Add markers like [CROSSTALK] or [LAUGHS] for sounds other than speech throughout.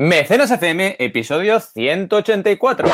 Mecenas FM, episodio 184.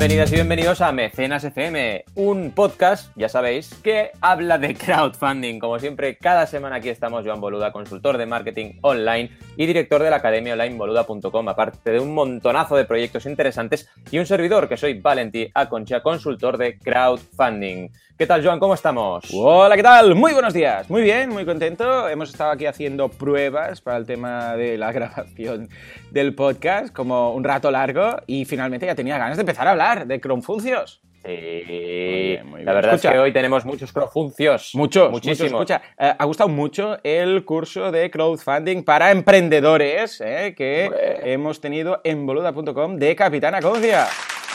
Bienvenidas y bienvenidos a Mecenas FM, un podcast, ya sabéis, que habla de crowdfunding. Como siempre, cada semana aquí estamos Joan Boluda, consultor de marketing online y director de la academia online boluda.com, aparte de un montonazo de proyectos interesantes y un servidor que soy Valentí Aconcha, consultor de crowdfunding. ¿Qué tal, Joan? ¿Cómo estamos? Hola, ¿qué tal? Muy buenos días. Muy bien, muy contento. Hemos estado aquí haciendo pruebas para el tema de la [LAUGHS] grabación del podcast, como un rato largo, y finalmente ya tenía ganas de empezar a hablar de Cronfuncios. Sí, muy bien, muy bien. la verdad es que hoy tenemos muchos crowdfuncios. Muchos, muchísimos. Escucha, eh, ha gustado mucho el curso de crowdfunding para emprendedores eh, que hemos tenido en boluda.com de Capitana Concia.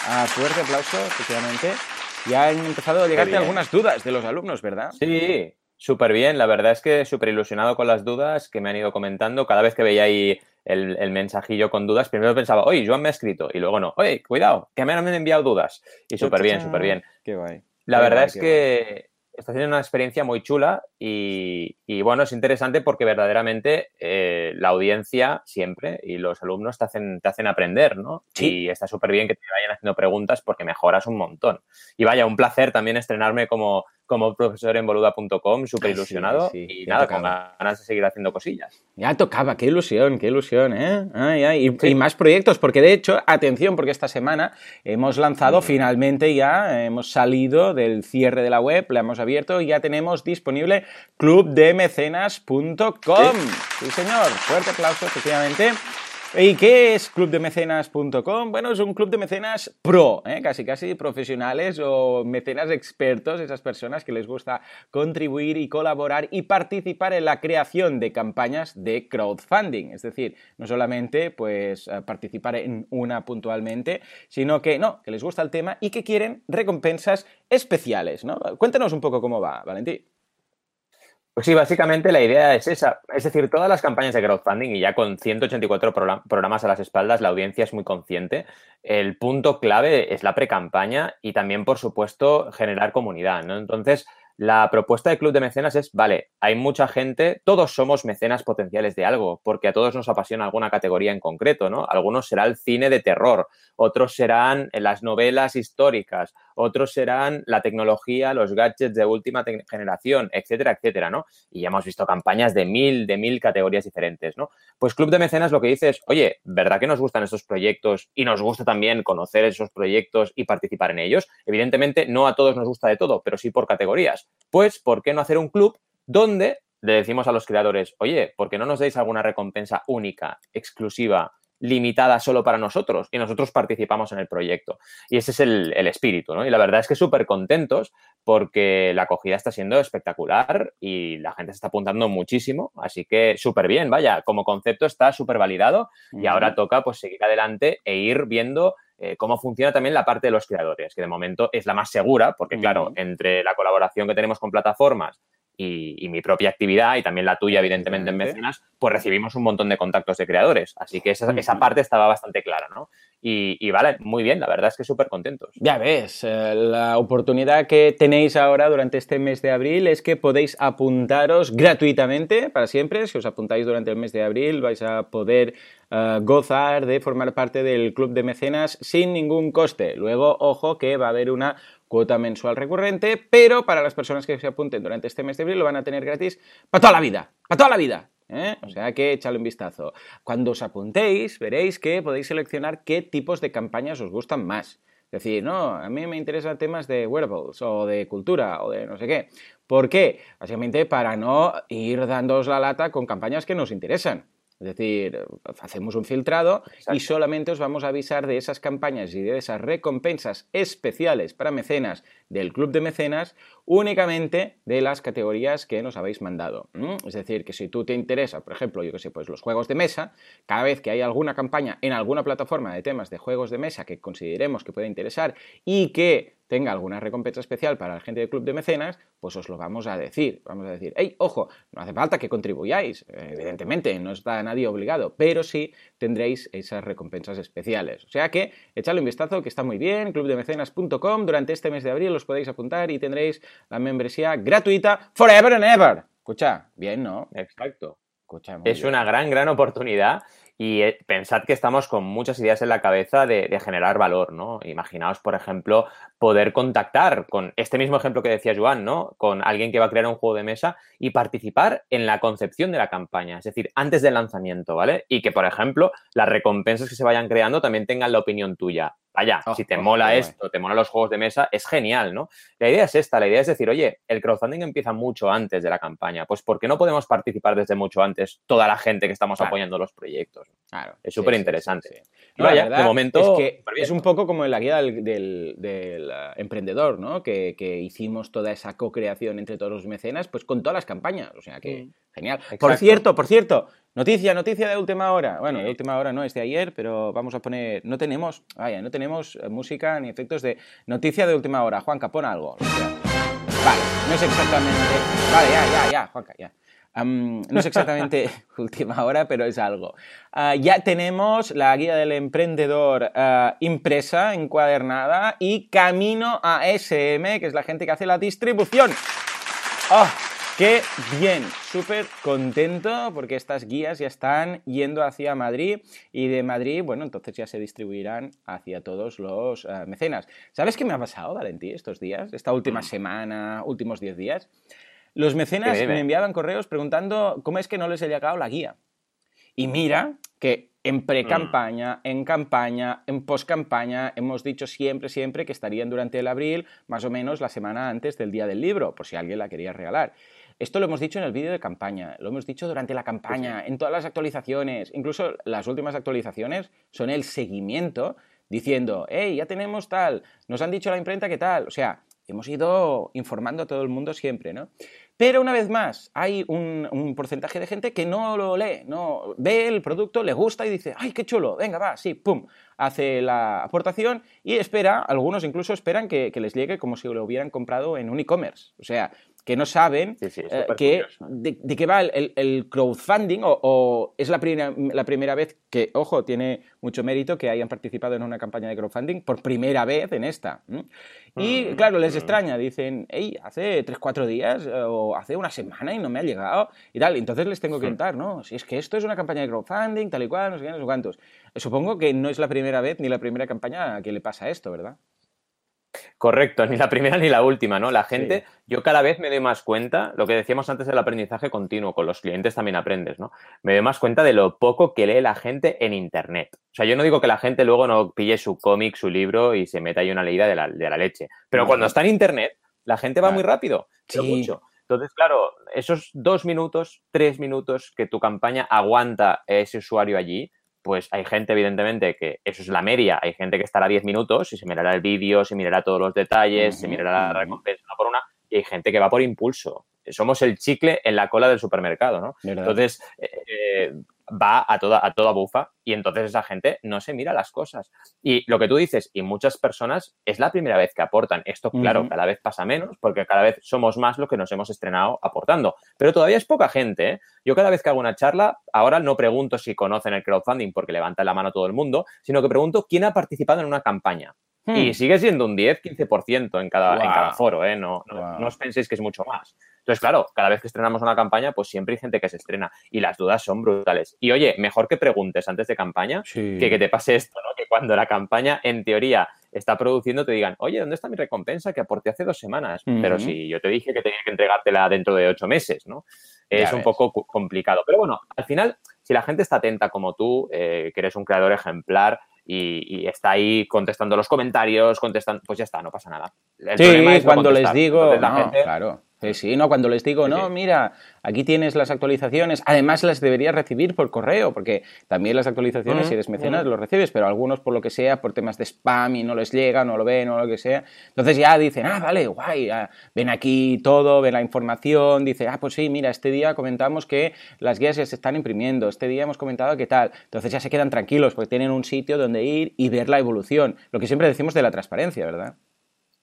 A fuerte aplauso, efectivamente. Ya han empezado a llegarte algunas dudas de los alumnos, ¿verdad? Sí, súper bien. La verdad es que súper ilusionado con las dudas que me han ido comentando. Cada vez que veía ahí el, mensajillo con dudas, primero pensaba, oye, Joan me ha escrito. Y luego no, oye, cuidado, que me han enviado dudas. Y súper bien, súper bien. Qué guay. La verdad es que está haciendo una experiencia muy chula y, bueno, es interesante porque verdaderamente eh, la audiencia siempre y los alumnos te hacen, te hacen aprender, ¿no? Y está súper bien que te vayan haciendo preguntas porque mejoras un montón. Y vaya, un placer también estrenarme como, como profesor en boluda.com, súper ilusionado y nada, con ganas de seguir haciendo cosillas. Ya tocaba, qué ilusión, qué ilusión, ¿eh? Y, más proyectos, porque de hecho, atención, porque esta semana hemos lanzado finalmente ya, hemos salido del cierre de la web, la hemos abierto y ya tenemos disponible clubdemecenas.com. Sí, señor, fuerte aplauso, efectivamente. ¿Y qué es clubdemecenas.com? Bueno, es un club de mecenas pro, ¿eh? casi casi profesionales o mecenas expertos, esas personas que les gusta contribuir y colaborar y participar en la creación de campañas de crowdfunding. Es decir, no solamente pues eh, participar en una puntualmente, sino que no, que les gusta el tema y que quieren recompensas especiales, ¿no? Cuéntanos un poco cómo va, Valentín. Pues sí, básicamente la idea es esa. Es decir, todas las campañas de crowdfunding y ya con 184 programas a las espaldas, la audiencia es muy consciente. El punto clave es la pre-campaña y también, por supuesto, generar comunidad. ¿no? Entonces, la propuesta del Club de Mecenas es, vale, hay mucha gente, todos somos mecenas potenciales de algo, porque a todos nos apasiona alguna categoría en concreto, ¿no? Algunos será el cine de terror, otros serán las novelas históricas, otros serán la tecnología, los gadgets de última generación, etcétera, etcétera, ¿no? Y ya hemos visto campañas de mil, de mil categorías diferentes, ¿no? Pues Club de Mecenas lo que dice es, oye, ¿verdad que nos gustan estos proyectos y nos gusta también conocer esos proyectos y participar en ellos? Evidentemente, no a todos nos gusta de todo, pero sí por categorías. Pues, ¿por qué no hacer un club donde le decimos a los creadores, oye, ¿por qué no nos dais alguna recompensa única, exclusiva, limitada solo para nosotros y nosotros participamos en el proyecto. Y ese es el, espíritu, ¿no? Y la verdad es que súper contentos porque la acogida está siendo espectacular y la gente se está apuntando muchísimo, así que súper bien, vaya, como concepto está súper validado y ahora toca pues seguir adelante e ir viendo eh, cómo funciona también la parte de los creadores, que de momento es la más segura, porque claro, entre la colaboración que tenemos con plataformas y, mi propia actividad y también la tuya, evidentemente, en mecenas, pues recibimos un montón de contactos de creadores. Así que esa, esa parte estaba bastante clara, ¿no? Y, vale, muy bien, la verdad es que súper contentos. Ya ves, eh, la oportunidad que tenéis ahora durante este mes de abril es que podéis apuntaros gratuitamente para siempre. Si os apuntáis durante el mes de abril vais a poder eh, gozar de formar parte del club de mecenas sin ningún coste. Luego, ojo que va a haber una cuota mensual recurrente, pero para las personas que se apunten durante este mes de abril lo van a tener gratis para toda la vida, para toda la vida. ¿eh? O sea que échale un vistazo. Cuando os apuntéis, veréis que podéis seleccionar qué tipos de campañas os gustan más. Es decir, no, a mí me interesan temas de wearables o de cultura o de no sé qué. ¿Por qué? Básicamente para no ir dándoos la lata con campañas que nos interesan. Es decir, hacemos un filtrado y solamente os vamos a avisar de esas campañas y de esas recompensas especiales para mecenas del club de mecenas únicamente de las categorías que nos habéis mandado. Es decir, que si tú te interesa, por ejemplo, yo que sé, pues los juegos de mesa, cada vez que hay alguna campaña en alguna plataforma de temas de juegos de mesa que consideremos que puede interesar y que tenga alguna recompensa especial para la gente del club de mecenas, pues os lo vamos a decir. Vamos a decir, hey, ojo, no hace falta que contribuyáis, evidentemente, no está nadie obligado, pero sí tendréis esas recompensas especiales. O sea que echadle un vistazo que está muy bien, clubdemecenas.com, durante este mes de abril os podéis apuntar y tendréis la membresía gratuita forever and ever. Escucha, bien, ¿no? Exacto. Escucha, es una gran, gran oportunidad y eh, pensad que estamos con muchas ideas en la cabeza de, generar valor, ¿no? Imaginaos, por ejemplo, poder contactar con este mismo ejemplo que decía Joan, ¿no? Con alguien que va a crear un juego de mesa y participar en la concepción de la campaña, es decir, antes del lanzamiento, ¿vale? Y que, por ejemplo, las recompensas que se vayan creando también tengan la opinión tuya. Vaya, oh, si te oh, mola esto, te mola los juegos de mesa, es genial, ¿no? La idea es esta, la idea es decir, oye, el crowdfunding empieza mucho antes de la campaña, pues ¿por qué no podemos participar desde mucho antes toda la gente que estamos apoyando los proyectos? Claro. Es súper interesante. vaya, de momento... Es que es un poco como en la guía del, eh, emprendedor, ¿no? Que, hicimos toda esa co-creación entre todos los mecenas, pues con todas las campañas, o sea que... Mm. Genial. Por cierto, por cierto, noticia, noticia de última hora. Bueno, de última hora no, es de ayer, pero vamos a poner. No tenemos, vaya, no tenemos eh, música ni efectos de noticia de última hora. Juanca, pon algo. Vale, no es exactamente. Vale, ya, ya, ya, Juanca, ya. no es exactamente [LAUGHS] [LAUGHS] última hora, pero es algo. Ah, ya tenemos la guía del emprendedor ah, impresa, encuadernada y camino a SM, que es la gente que hace la distribución. ¡Oh! Qué bien, súper contento porque estas guías ya están yendo hacia Madrid y de Madrid, bueno, entonces ya se distribuirán hacia todos los eh, mecenas. ¿Sabes qué me ha pasado, Valentí, estos días? Esta última mm. semana, últimos 10 días. Los mecenas me enviaban correos preguntando cómo es que no les he llegado la guía. Y mira que en pre-campaña, mm. en campaña, en post-campaña, hemos dicho siempre, siempre que estarían durante el abril, más o menos la semana antes del día del libro, por si alguien la quería regalar. Esto lo hemos dicho en el vídeo de campaña, lo hemos dicho durante la campaña, en todas las actualizaciones, incluso las últimas actualizaciones son el seguimiento diciendo, hey, ya tenemos tal, nos han dicho la imprenta que tal, o sea, hemos ido informando a todo el mundo siempre, ¿no? Pero una vez más, hay un, porcentaje de gente que no lo lee, no ve el producto, le gusta y dice, ay, qué chulo, venga, va, sí, pum, hace la aportación y espera, algunos incluso esperan que, que les llegue como si lo hubieran comprado en un e-commerce. O sea, que no saben eh, que, de, qué va el, crowdfunding o, es la, la, primera vez que, ojo, tiene mucho mérito que hayan participado en una campaña de crowdfunding por primera vez en esta. Y mm, claro, les mm. extraña, dicen, hey, hace 3, 4 días eh, o hace una semana y no me ha llegado y tal. Entonces les tengo que contar, ¿no? Si es que esto es una campaña de crowdfunding, tal y cual, no sé qué, no sé cuántos. Supongo que no es la primera vez ni la primera campaña que le pasa esto, ¿verdad? Correcto, ni la primera ni la última, ¿no? La gente, yo cada vez me doy más cuenta, lo que decíamos antes del aprendizaje continuo, con los clientes también aprendes, ¿no? Me doy más cuenta de lo poco que lee la gente en Internet. O sea, yo no digo que la gente luego no pille su cómic, su libro y se meta ahí una leída de la, leche, pero cuando está en Internet, la gente va muy rápido, sí. mucho. Entonces, claro, esos dos minutos, tres minutos que tu campaña aguanta ese usuario allí, pues hay gente, evidentemente, que eso es la media. Hay gente que estará 10 minutos y se mirará el vídeo, se mirará todos los detalles, se mirará la recompensa por una, y hay gente que va por impulso. Somos el chicle en la cola del supermercado, ¿no? Entonces, eh, va a toda, a toda bufa y entonces esa gente no se mira las cosas. Y lo que tú dices, y muchas personas, es la primera vez que aportan. Esto, claro, cada vez pasa menos porque cada vez somos más los que nos hemos estrenado aportando. Pero todavía es poca gente. ¿eh? Yo cada vez que hago una charla, ahora no pregunto si conocen el crowdfunding porque levanta la mano todo el mundo, sino que pregunto quién ha participado en una campaña. Y hmm. sigue siendo un 10-15% en cada, en cada foro, ¿eh? No, no, os penséis que es mucho más. Entonces, claro, cada vez que estrenamos una campaña, pues siempre hay gente que se estrena y las dudas son brutales. Y oye, mejor que preguntes antes de campaña que que te pase esto, ¿no? Que cuando la campaña, en teoría, está produciendo, te digan, oye, ¿dónde está mi recompensa que aporté hace dos semanas? Pero si yo te dije que tenía que entregártela dentro de ocho meses, ¿no? Es un poco complicado. Pero bueno, al final, si la gente está atenta como tú, eh, que eres un creador ejemplar, y, está ahí contestando los comentarios, contestando, pues ya está, no pasa nada. sí, cuando les digo, claro. Sí, no, cuando les digo, no, mira, aquí tienes las actualizaciones, además las deberías recibir por correo, porque también las actualizaciones, si eres mecenas, los recibes, pero algunos por lo que sea, por temas de spam y no les llega, no lo ven o lo que sea, entonces ya dicen, ah, vale, guay, ven aquí todo, ven la información, dice, ah, pues sí, mira, este día comentamos que las guías ya se están imprimiendo, este día hemos comentado que tal, entonces ya se quedan tranquilos porque tienen un sitio donde ir y ver la evolución, lo que siempre decimos de la transparencia, ¿verdad?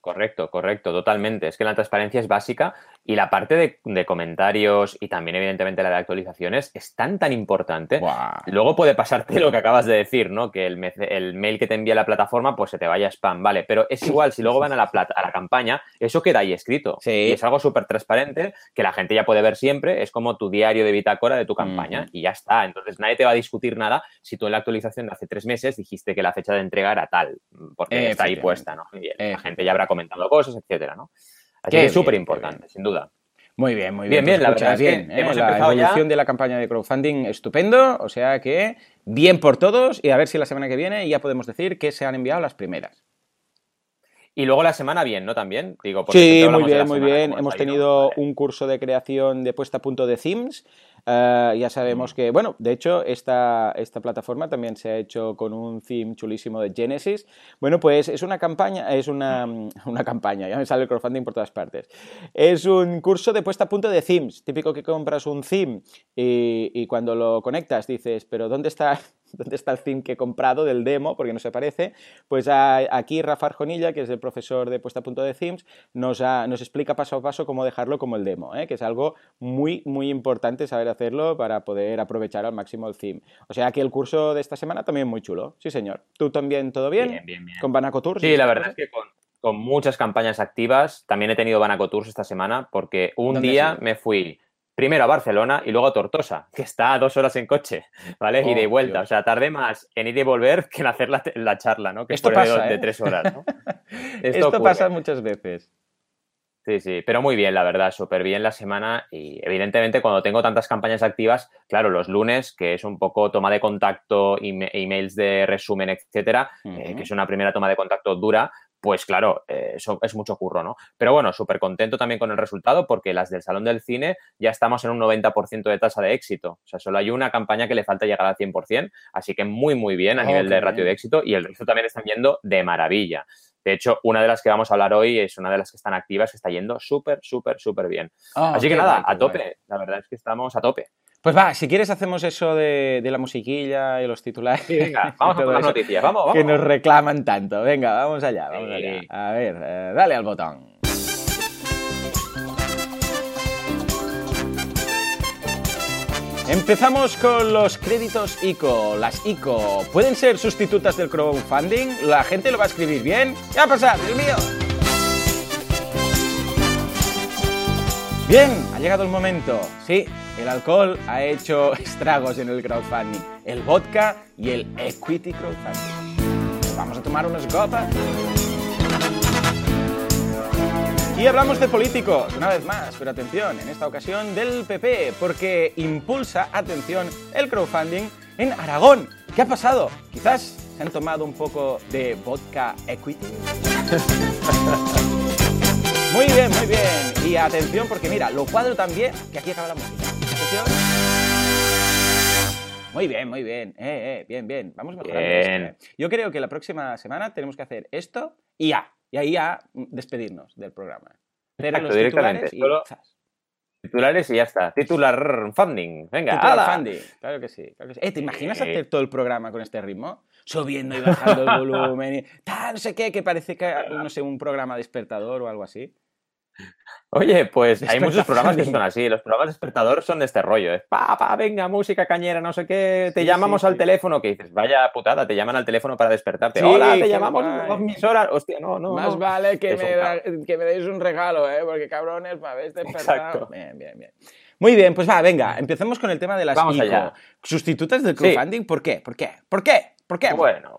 Correcto, correcto, totalmente. Es que la transparencia es básica y la parte de, comentarios y también, evidentemente, la de actualizaciones es tan, tan importante. Luego puede pasarte lo que acabas de decir, ¿no? Que el, mail que te envía la plataforma, pues se te vaya spam, ¿vale? Pero es igual, si luego van a la, a la campaña, eso queda ahí escrito. Sí. Y es algo súper transparente que la gente ya puede ver siempre. Es como tu diario de bitácora de tu campaña y ya está. Entonces, nadie te va a discutir nada si tú en la actualización de hace tres meses dijiste que la fecha de entrega era tal, porque está ahí puesta, ¿no? La gente ya habrá comentando cosas, etcétera, ¿no? Así que es súper importante, sin duda. Muy bien, muy bien. Bien, bien, la bien. ¿eh? Hemos la evolución de la campaña de crowdfunding estupendo, o sea que bien por todos y a ver si la semana que viene ya podemos decir que se han enviado las primeras. Y luego la semana bien, ¿no? También, digo. Sí, muy bien, muy bien. Hemos tenido un curso de creación de puesta a punto de themes Ah, ya sabemos que, bueno, de hecho, esta, esta plataforma también se ha hecho con un theme chulísimo de Genesis. Bueno, pues es una campaña, es una, [LAUGHS] una campaña, ya me sale el crowdfunding por todas partes. Es un curso de puesta a punto de themes. Típico que compras un theme y, y cuando lo conectas dices, pero ¿dónde está [LAUGHS] dónde está el theme que he comprado del demo, porque no se parece, pues aquí Rafa Arjonilla, que es el profesor de puesta a punto de themes, nos, nos explica paso a paso cómo dejarlo como el demo, ¿eh? que es algo muy, muy importante saber hacerlo para poder aprovechar al máximo el theme. O sea que el curso de esta semana también muy chulo, sí señor. ¿Tú también todo bien? Bien, bien, bien. ¿Con Banaco Tours? Sí, la verdad es que con, con muchas campañas activas. También he tenido Banaco Tours esta semana porque un día me fui primero a Barcelona y luego a Tortosa, que está a dos horas en coche, ¿vale? y de oh, vuelta. O sea, tardé más en ir y volver que en hacer la, charla, ¿no? Que Esto pasa, de, ¿eh? tres horas, ¿no? [LAUGHS] Esto, pasa muchas veces. Sí, sí, pero muy bien, la verdad, súper bien la semana y evidentemente cuando tengo tantas campañas activas, claro, los lunes, que es un poco toma de contacto, emails de resumen, etcétera, eh, que es una primera toma de contacto dura, pues claro, eh, eso es mucho curro, ¿no? Pero bueno, súper contento también con el resultado porque las del Salón del Cine ya estamos en un 90% de tasa de éxito. O sea, solo hay una campaña que le falta llegar al 100%, así que muy, muy bien a nivel de ratio de éxito y el resto también están yendo de maravilla. De hecho, una de las que vamos a hablar hoy es una de las que están activas, que está yendo súper, súper, súper bien. Ah, así que nada, a tope. La verdad es que estamos a tope. Pues va, si quieres hacemos eso de, la musiquilla y los titulares. venga, [LAUGHS] vamos a las noticias, vamos, vamos. Que nos reclaman tanto. Venga, vamos allá, vamos allá. A ver, eh, dale al botón. Empezamos con los créditos ICO. Las ICO, ¿pueden ser sustitutas del crowdfunding? ¿La gente lo va a escribir bien? ¿Qué va a pasar, Dios mío? Bien, ha llegado el momento. Sí, el alcohol ha hecho [LAUGHS] estragos en el crowdfunding. El vodka y el equity crowdfunding. Vamos a tomar unos copas. Y hablamos de políticos, una vez más, pero atención, en esta ocasión del PP, porque impulsa, atención, el crowdfunding en Aragón. ¿Qué ha pasado? Quizás se han tomado un poco de vodka equity. [LAUGHS] Muy bien, muy bien. Y atención, porque mira, lo cuadro también, que aquí acaba la música. Muy bien, muy bien. Eh, eh, bien, bien. Vamos mejorando. Bien. Esto, eh. Yo creo que la próxima semana tenemos que hacer esto y ya. Y ahí ya despedirnos del programa. Pero los directamente. Titulares y... Solo... Titulares y ya está. Titular funding. Venga, Titular funding. Claro que sí. Claro que sí. Eh, ¿Te imaginas hacer todo el programa con este ritmo? Subiendo y bajando el [LAUGHS] volumen y tal, no sé qué, que parece que, no sé, un programa despertador o algo así. Oye, pues hay muchos programas que son [LAUGHS] así. Los programas despertador son de este rollo. Es pa, pa, venga, música cañera, no sé qué. Te llamamos al teléfono, que dices, vaya putada, te llaman al teléfono para despertarte. Hola, te llamamos dos mis horas. Hostia, no, no. Más vale que me, que me, deis un regalo, ¿eh? Porque cabrones, me habéis despertado. Bien, bien, bien. Muy bien, pues va, venga, empecemos con el tema de las Vamos allá. Sustitutas del crowdfunding, ¿por qué? ¿Por qué? ¿Por qué? ¿Por qué? Bueno,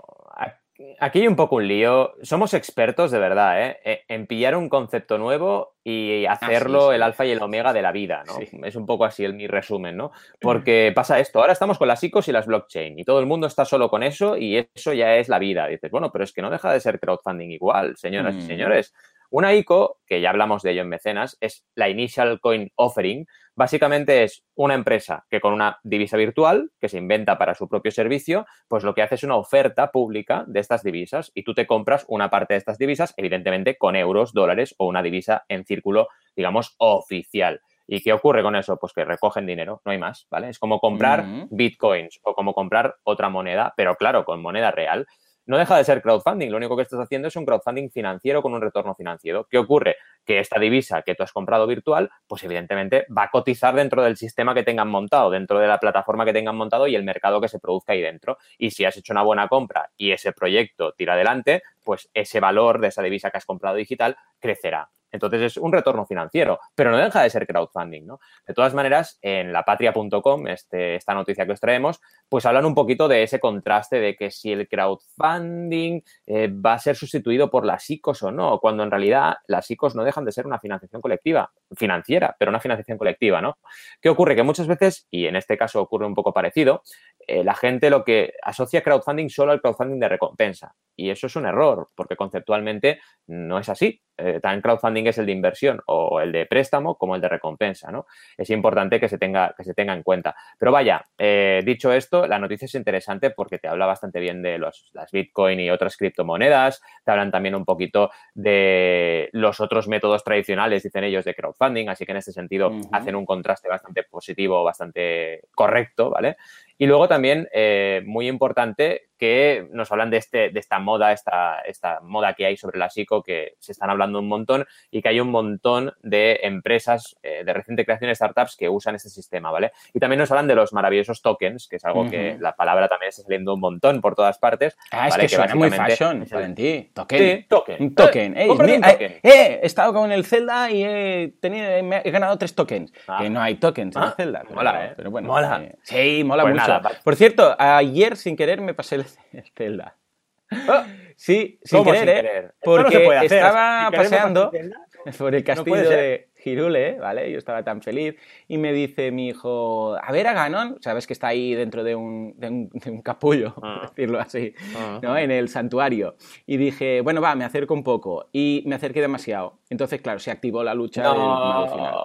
aquí hay un poco un lío. Somos expertos de verdad, ¿eh? E, en pillar un concepto nuevo y ah, hacerlo el alfa y el omega de la vida, ¿no? Es un poco así el, mi resumen, ¿no? [CLEARS THROAT] Porque pasa esto, ahora estamos con las ICOs y las blockchain y todo el mundo está solo con eso y eso ya es la vida. dices, bueno, pero es que no deja de ser crowdfunding igual, señoras y mm. señores. Una ICO, que ya hablamos de ello en mecenas, es la Initial Coin Offering. Básicamente es una empresa que con una divisa virtual que se inventa para su propio servicio, pues lo que hace es una oferta pública de estas divisas y tú te compras una parte de estas divisas, evidentemente con euros, dólares o una divisa en círculo, digamos, oficial. ¿Y qué ocurre con eso? Pues que recogen dinero, no hay más, ¿vale? Es como comprar bitcoins o como comprar otra moneda, pero claro, con moneda real. No deja de ser crowdfunding. Lo único que estás haciendo es un crowdfunding financiero con un retorno financiero. ¿Qué ocurre? Que esta divisa que tú has comprado virtual, pues evidentemente va a cotizar dentro del sistema que tengan montado, dentro de la plataforma que tengan montado y el mercado que se produzca ahí dentro. Y si has hecho una buena compra y ese proyecto tira adelante, pues ese valor de esa divisa que has comprado digital crecerá. Entonces es un retorno financiero, pero no deja de ser crowdfunding, ¿no? De todas maneras, en lapatria.com, este, esta noticia que os traemos, pues hablan un poquito de ese contraste de que si el crowdfunding eh, va a ser sustituido por las ICOs o no, cuando en realidad las ICOs no dejan de ser una financiación colectiva, financiera, pero una financiación colectiva, ¿no? ¿Qué ocurre? Que muchas veces, y en este caso ocurre un poco parecido, eh, la gente lo que asocia crowdfunding solo al crowdfunding de recompensa. Y eso es un error, porque conceptualmente no es así. Eh, tan crowdfunding es el de inversión o el de préstamo como el de recompensa, ¿no? Es importante que se tenga, que se tenga en cuenta. Pero vaya, eh, dicho esto, la noticia es interesante porque te habla bastante bien de los, las Bitcoin y otras criptomonedas, te hablan también un poquito de los otros métodos tradicionales, dicen ellos, de crowdfunding, así que en este sentido hacen un contraste bastante positivo, bastante correcto, ¿vale? Y luego también, eh, muy importante, que nos hablan de, este, de esta moda, esta, esta moda que hay sobre la psico, que se están hablando un montón y que hay un montón de empresas eh, de reciente creación, startups, que usan este sistema, ¿vale? Y también nos hablan de los maravillosos tokens, que es algo que la palabra también está saliendo un montón por todas partes. Ah, es que, suena muy fashion, Valentí. Token. Sí, token. Un token. Eh, token. Eh, he estado con el Zelda y he, tenido, he ganado tres tokens. Ah. Que no hay tokens en el ah, Zelda. Pero, mola, ¿eh? Pero bueno. Mola. sí, mola pues mucho. Por cierto, ayer sin querer me pasé el [LAUGHS] Zelda. Ah, sí, sin querer, ¿eh? Porque estaba paseando [LAUGHS] por el castillo de Girule, ¿vale? Yo estaba tan feliz y me dice mi hijo, a ver a Ganon, sabes que está ahí dentro de un, capullo, por [LAUGHS] ah. decirlo así, ah. ¿no? En el santuario. Y dije, bueno, va, me acerco un poco. Y me acerqué demasiado. Entonces, claro, se activó la lucha del final.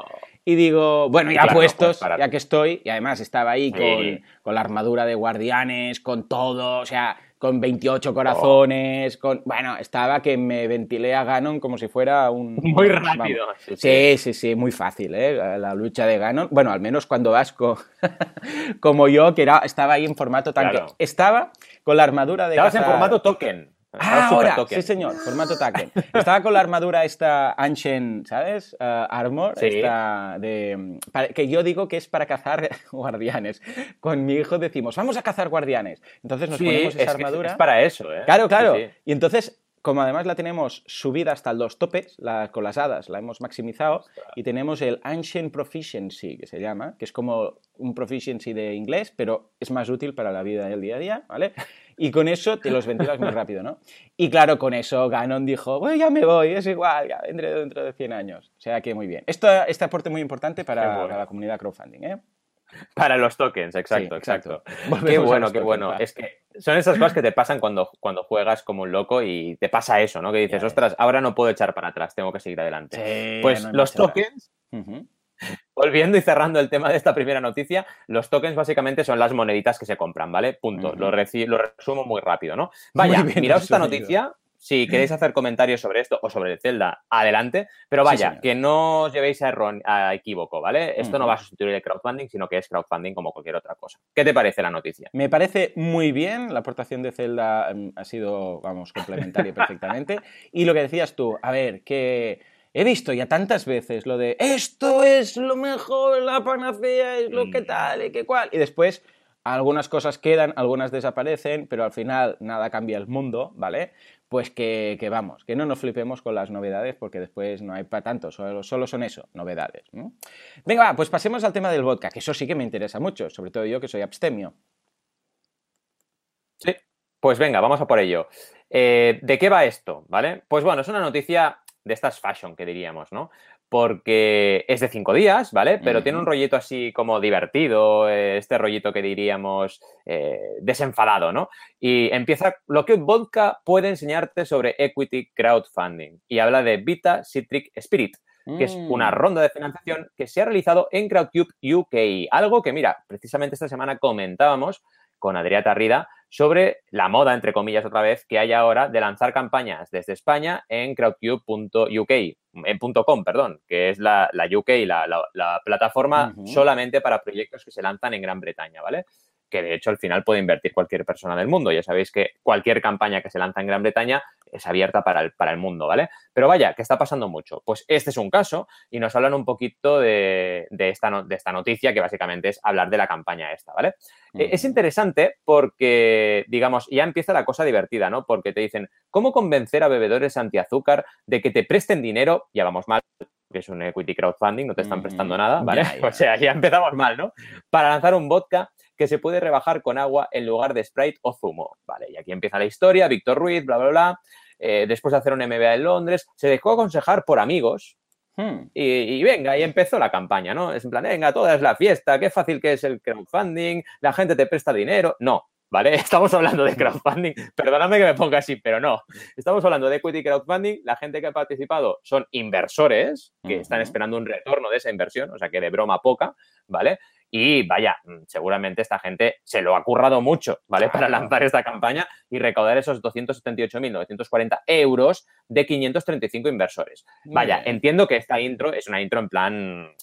Y digo, bueno, ya puestos, ya que estoy, y además estaba ahí con, con la armadura de guardianes, con todo, o sea, con 28 corazones, con... Bueno, estaba que me ventilé a Ganon como si fuera un... [LAUGHS] Muy rápido. Sí, sí, sí, muy fácil, ¿eh? La lucha de Ganon. Bueno, al menos cuando vas [LAUGHS] como yo, que era, estaba ahí en formato tanque. Estaba con la armadura de... Estabas en formato token. Ah, ahora, sí señor, formato Taken. Estaba con la armadura esta Ancient, ¿sabes? Uh, armor, esta de... que yo digo que es para cazar [LAUGHS] guardianes. Con mi hijo decimos, vamos a cazar guardianes. Entonces nos ponemos esa armadura. Es para eso, ¿eh? Claro, claro. Y entonces como además la tenemos subida hasta los topes, la, con las hadas la hemos maximizado, y tenemos el Ancient Proficiency, que se llama, que es como un proficiency de inglés, pero es más útil para la vida del día a día, ¿vale? Y con eso te los ventilas muy rápido, ¿no? Y claro, con eso Ganon dijo, bueno, ya me voy, es igual, ya vendré dentro de 100 años. O sea que muy bien. Esto, este aporte muy importante para, la comunidad crowdfunding, ¿eh? Para los tokens, exacto, exacto. Qué bueno, qué bueno. Es que son esas cosas que te pasan cuando, cuando juegas como un loco y te pasa eso, ¿no? Que dices, ostras, ahora no puedo echar para atrás, tengo que seguir adelante. pues los tokens, Volviendo y cerrando el tema de esta primera noticia, los tokens básicamente son las moneditas que se compran, ¿vale? Punto. lo, resumo muy rápido, ¿no? Vaya, miraos esta noticia. Si queréis hacer comentarios sobre esto o sobre Zelda, adelante. Pero vaya, que no os llevéis a, a equívoco, ¿vale? Esto no va a sustituir el crowdfunding, sino que es crowdfunding como cualquier otra cosa. ¿Qué te parece la noticia? Me parece muy bien. La aportación de Zelda mm, ha sido, vamos, complementaria [LAUGHS] perfectamente. Y lo que decías tú, a ver, que He visto ya tantas veces lo de esto es lo mejor, la panacea es lo que mm. tal y que cual. Y después algunas cosas quedan, algunas desaparecen, pero al final nada cambia el mundo, ¿vale? Pues que, vamos, que no nos flipemos con las novedades porque después no hay para tanto, solo, solo son eso, novedades. Venga, va, pues pasemos al tema del vodka, que eso sí que me interesa mucho, sobre todo yo que soy abstemio. Sí, pues venga, vamos a por ello. Eh, ¿De qué va esto? ¿Vale? Pues bueno, es una noticia de estas fashion que diríamos, ¿no? Porque es de cinco días, ¿vale? Pero tiene un rollito así como divertido, eh, este rollito que diríamos eh, desenfadado, ¿no? Y empieza lo que Vodka puede enseñarte sobre equity crowdfunding y habla de Vita Citric Spirit, que es una mm. ronda de financiación que se ha realizado en Crowdcube UK. Algo que, mira, precisamente esta semana comentábamos con Adrià Tarrida sobre la moda, entre comillas, otra vez, que hay ahora de lanzar campañas desde España en crowdcube.uk, en .com, perdón, que es la, la UK, la, la, plataforma solamente para proyectos que se lanzan en Gran Bretaña, ¿vale? Que de hecho al final puede invertir cualquier persona del mundo. Ya sabéis que cualquier campaña que se lanza en Gran Bretaña es abierta para el, para el mundo, ¿vale? Pero vaya, que está pasando mucho. Pues este es un caso y nos hablan un poquito de, esta, de esta noticia que básicamente es hablar de la campaña esta, ¿vale? E, es interesante porque, digamos, ya empieza la cosa divertida, ¿no? Porque te dicen, ¿cómo convencer a bebedores antiazúcar de que te presten dinero? Ya vamos mal, que es un equity crowdfunding, no te están prestando nada, ¿vale? [LAUGHS] O sea, ya empezamos mal, ¿no? Para lanzar un vodka que se puede rebajar con agua en lugar de Sprite o zumo, ¿vale? Y aquí empieza la historia, Víctor Ruiz, bla, bla, bla. Eh, después de hacer un MBA en Londres, se dejó aconsejar por amigos, hmm. y, venga, y empezó la campaña, ¿no? Es en plan, venga, toda es la fiesta, qué fácil que es el crowdfunding, la gente te presta dinero. No, ¿vale? [LAUGHS] Estamos hablando de crowdfunding, perdóname que me ponga así, pero no. Estamos hablando de equity crowdfunding, la gente que ha participado son inversores que están esperando un retorno de esa inversión, o sea que de broma poca, ¿vale? Y vaya, mm, seguramente esta gente se lo ha currado mucho, ¿vale? [LAUGHS] Para lanzar esta campaña y recaudar esos 278.940 euros de 535 inversores. Vaya, entiendo que esta intro es una intro en plan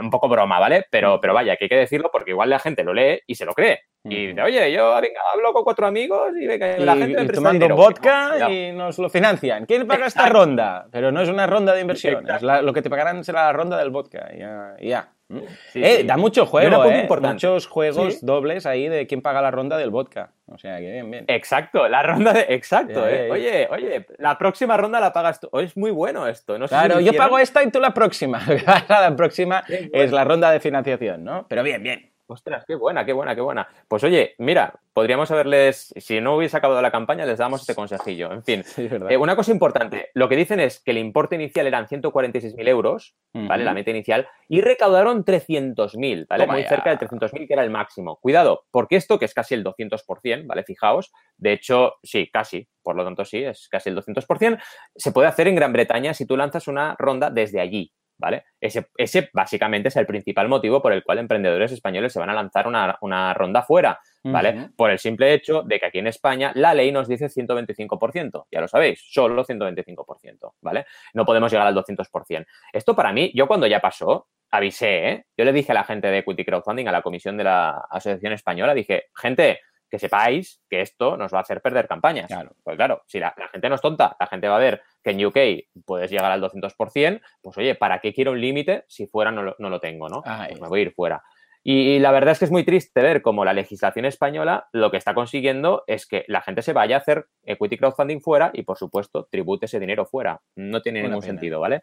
un poco broma, ¿vale? Pero, pero vaya, que hay que decirlo porque igual la gente lo lee y se lo cree. Y dice, oye, yo venga, hablo con cuatro amigos y venga, la gente me tomando vodka y nos lo financian. ¿Quién paga esta ronda? Pero no es una ronda de inversión. lo que te pagarán será la ronda del vodka. Ya, ya. ¿Mm? eh, Da mucho juego, ¿eh? Muchos juegos dobles ahí de quién paga la ronda del vodka. O sea, que bien, bien. Exacto, la ronda de... Exacto, ¿eh? Oye, oye, la próxima ronda la pagas tú. es muy bueno esto. No claro, yo pago esta y tú la próxima. [LAUGHS] la próxima es la ronda de financiación, ¿no? Pero bien, bien. Ostras, qué buena, qué buena, qué buena. Pues oye, mira, podríamos haberles, si no hubiese acabado la campaña, les damos este consejillo. En fin, [LAUGHS] eh, una cosa importante, lo que dicen es que el importe inicial eran 146.000 euros, ¿vale? La meta inicial, y recaudaron 300.000, ¿vale? Muy cerca de 300.000, que era el máximo. Cuidado, porque esto, que es casi el 200%, ¿vale? Fijaos, de hecho, sí, casi, por lo tanto sí, es casi el 200%, se puede hacer en Gran Bretaña si tú lanzas una ronda desde allí, ¿vale? Ese, ese, básicamente es el principal motivo por el cual emprendedores españoles se van a lanzar una, ronda fuera, ¿vale? Por el simple hecho de que aquí en España la ley nos dice 125%, ya lo sabéis, solo 125%, ¿vale? No podemos llegar al 200%. Esto para mí, yo cuando ya pasó, avisé, ¿eh? Yo le dije a la gente de Equity Crowdfunding, a la comisión de la Asociación Española, dije, gente, que sepáis que esto nos va a hacer perder campañas. Pues claro, si la, gente no es tonta, la gente va a ver que en UK puedes llegar al 200%, pues oye, ¿para qué quiero un límite si fuera no lo, tengo, ¿no? Pues me voy a ir fuera. Y, la verdad es que es muy triste ver cómo la legislación española lo que está consiguiendo es que la gente se vaya a hacer equity crowdfunding fuera y, por supuesto, tribute ese dinero fuera. No tiene ningún sentido, ¿vale?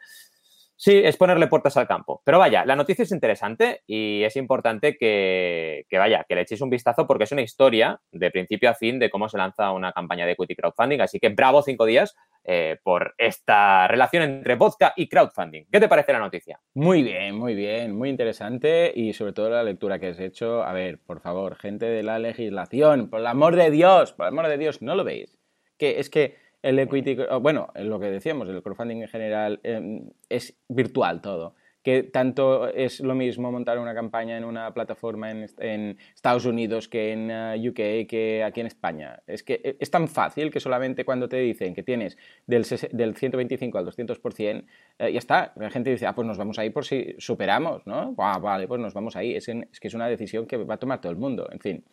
Sí, es ponerle puertas al campo. Pero vaya, la noticia es interesante y es importante que, vaya, que le echéis un vistazo porque es una historia de principio a fin de cómo se lanza una campaña de equity crowdfunding. Así que bravo cinco días eh, por esta relación entre vodka y crowdfunding. ¿Qué te parece la noticia? Muy bien, muy bien, muy interesante y sobre todo la lectura que has hecho. A ver, por favor, gente de la legislación, por el amor de Dios, por el amor de Dios, ¿no lo veis? Que es que el equity, bueno, lo que decíamos, el crowdfunding en general em, es virtual todo que tanto es lo mismo montar una campaña en una plataforma en, Estados Unidos que en uh, UK que aquí en España. Es que e, es tan fácil que solamente cuando te dicen que tienes del, del 125 al 200%, eh, ya está. La gente dice, ah, pues nos vamos ahí por si superamos, ¿no? vale, pues nos vamos ahí. Es, es que es una decisión que va a tomar todo el mundo, en fin.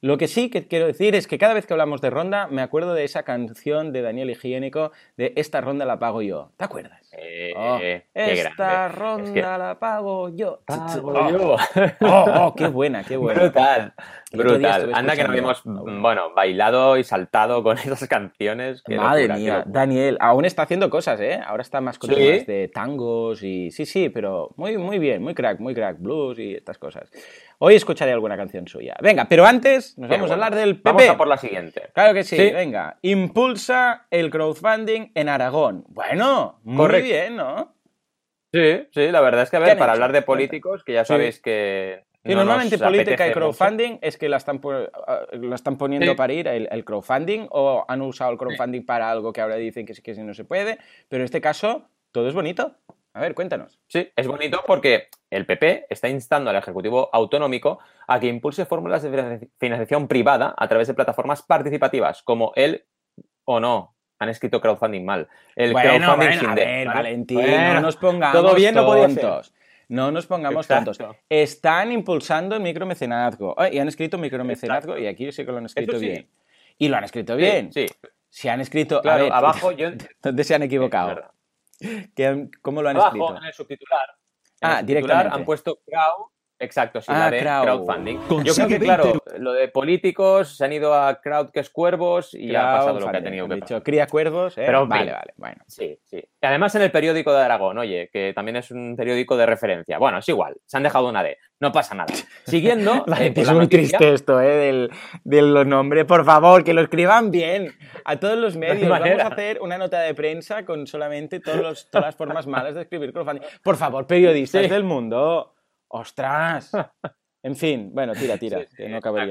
Lo que sí que quiero decir es que cada vez que hablamos de ronda, me acuerdo de esa canción de Daniel Higiénico de Esta ronda la pago yo. ¿Te acuerdas? Eh, oh, esta ronda la pago yo. Pago oh, yo. Oh, oh, qué buena, qué buena. Brutal, brutal. Anda que nos hemos, bueno, bailado y saltado con [LAUGHS] esas canciones. Madre mía, Daniel, aún está haciendo cosas, ¿eh? Ahora está más con temas de tangos y sí, sí, pero muy, muy bien, muy crack, muy crack, blues y estas cosas. Hoy escucharé alguna canción suya. Venga, pero antes nos vamos a hablar del PP. Vamos a por la siguiente. Claro que sí, venga. Impulsa el crowdfunding en Aragón. Bueno, muy bien, ¿no? Sí, sí, la verdad es que, a ver, para hablar de políticos, que ya sabéis que y normalmente política y crowdfunding es que la están, la están poniendo para ir el, crowdfunding o han usado el crowdfunding para algo que ahora dicen que sí que sí no se puede, pero en este caso todo es bonito. A ver, cuéntanos. Sí, es bonito porque el PP está instando al Ejecutivo Autonómico a que impulse fórmulas de financiación privada a través de plataformas participativas como el o no. Han escrito crowdfunding mal. El crowdfunding sin a ver, Valentín, no nos pongamos todo bien, tontos. No nos pongamos Exacto. tontos. Están impulsando el micromecenazgo. Y han escrito micromecenazgo y aquí sí que lo han escrito sí. bien. Y lo han escrito bien. Sí, Si han escrito... a claro, ver, abajo yo... [LAUGHS] ¿Dónde se han equivocado? verdad. ¿Qué han- ¿Cómo lo han Abajo, escrito? en el subtitular, en Ah, el subtitular directamente. han puesto crowd, exacto, sin Ah, la de crowd. crowdfunding. Yo creo Consigue que, 20 claro, lo de políticos se han ido a crowd que es cuervos y ha pasado lo que ha tenido que dicho, pasar. cría cuervos, ¿eh? Pero, vale, vale, bueno. Sí, sí. Y además en el periódico de Aragón, oye, que también es un periódico de referencia. Bueno, es igual, se han dejado una D, no pasa nada. [LAUGHS] Siguiendo, Vale, eh, por es muy noticia- triste esto, ¿eh? Del, de los nombres. Por favor, que lo escriban bien. A todos los medios. Vamos a hacer una nota de prensa con solamente todos los- todas las formas malas de escribir crowdfunding. Por favor, periodistas Sí. del mundo. ¡Ostras! En fin, bueno, tira, tira, Sí, sí, que no cosa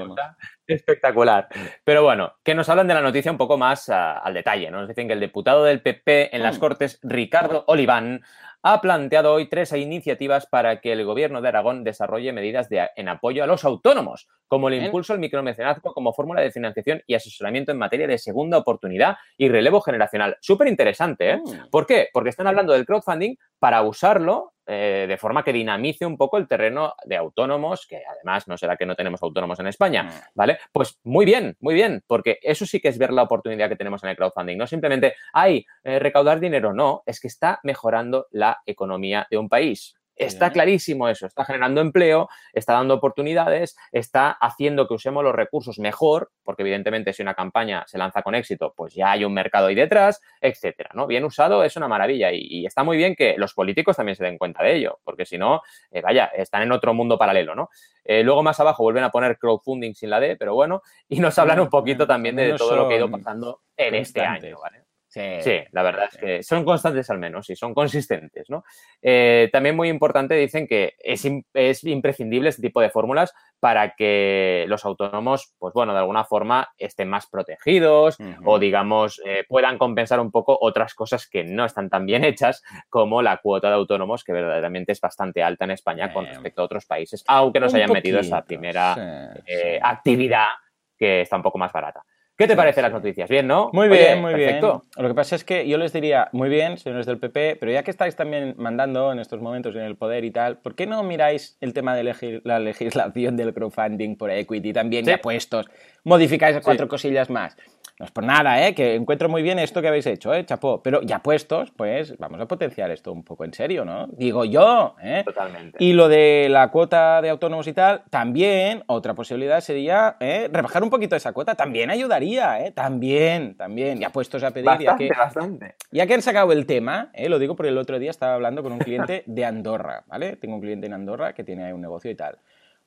Espectacular. Pero bueno, que nos hablan de la noticia un poco más ah, al detalle, ¿no? Nos dicen que el diputado del PP en las Mm. Cortes, Ricardo Oliván, ha planteado hoy tres iniciativas para que el gobierno de Aragón desarrolle medidas de- en apoyo a los autónomos, como el impulso al micromecenazgo como fórmula de financiación y asesoramiento en materia de segunda oportunidad y relevo generacional. Súper interesante, ¿eh? Mm. ¿Por qué? Porque están hablando del crowdfunding para usarlo eh, de forma que dinamice un poco el terreno de autónomos, que además no será que no tenemos autónomos en España, Mm. ¿vale? Pues muy bien, muy bien, porque eso sí que es ver la oportunidad que tenemos en el crowdfunding. No simplemente, ay, eh, recaudar dinero, no, es que está mejorando la economía de un país. Está clarísimo eso, está generando empleo, está dando oportunidades, está haciendo que usemos los recursos mejor, porque evidentemente si una campaña se lanza con éxito, pues ya hay un mercado ahí detrás, etcétera, ¿no? Bien usado es una maravilla y, y está muy bien que los políticos también se den cuenta de ello, porque si no, eh, vaya, están en otro mundo paralelo, ¿no? Eh, luego más abajo vuelven a poner crowdfunding sin la D, pero bueno, y nos hablan un poquito también de menos todo lo que ha ido pasando en este año, ¿vale? Sí. Sí, la verdad es que son constantes al menos y son consistentes, ¿no? Eh, también muy importante, dicen que es, es imprescindible este tipo de fórmulas para que los autónomos, pues bueno, de alguna forma estén más protegidos o digamos eh, puedan compensar un poco otras cosas que no están tan bien hechas como la cuota de autónomos que verdaderamente es bastante alta en España con Eh, respecto a otros países, aunque nos hayan metido esa primera sí. actividad que está un poco más barata. ¿Qué te parecen las noticias? Bien, ¿no? Muy Oye, bien, muy perfecto. bien. Lo que pasa es que yo les diría, muy bien, señores del PP, pero ya que estáis también mandando en estos momentos en el poder y tal, ¿por qué no miráis el tema de legis- la legislación del crowdfunding por equity también Sí. ya puestos? Modificáis cuatro Sí. cosillas más. No es por nada, ¿eh? Que encuentro muy bien esto que habéis hecho, ¿eh? Chapó. Pero ya puestos, pues vamos a potenciar esto un poco en serio, ¿no? Digo yo, ¿eh? Totalmente. Y lo de la cuota de autónomos y tal, también otra posibilidad sería ¿eh? rebajar un poquito esa cuota, también ayudaría, ¿eh? También, también. Ya puestos a pedir, ya que, bastante. ya que han sacado el tema, ¿eh? lo digo porque el otro día estaba hablando con un cliente de Andorra, ¿vale? Tengo un cliente en Andorra que tiene ahí un negocio y tal.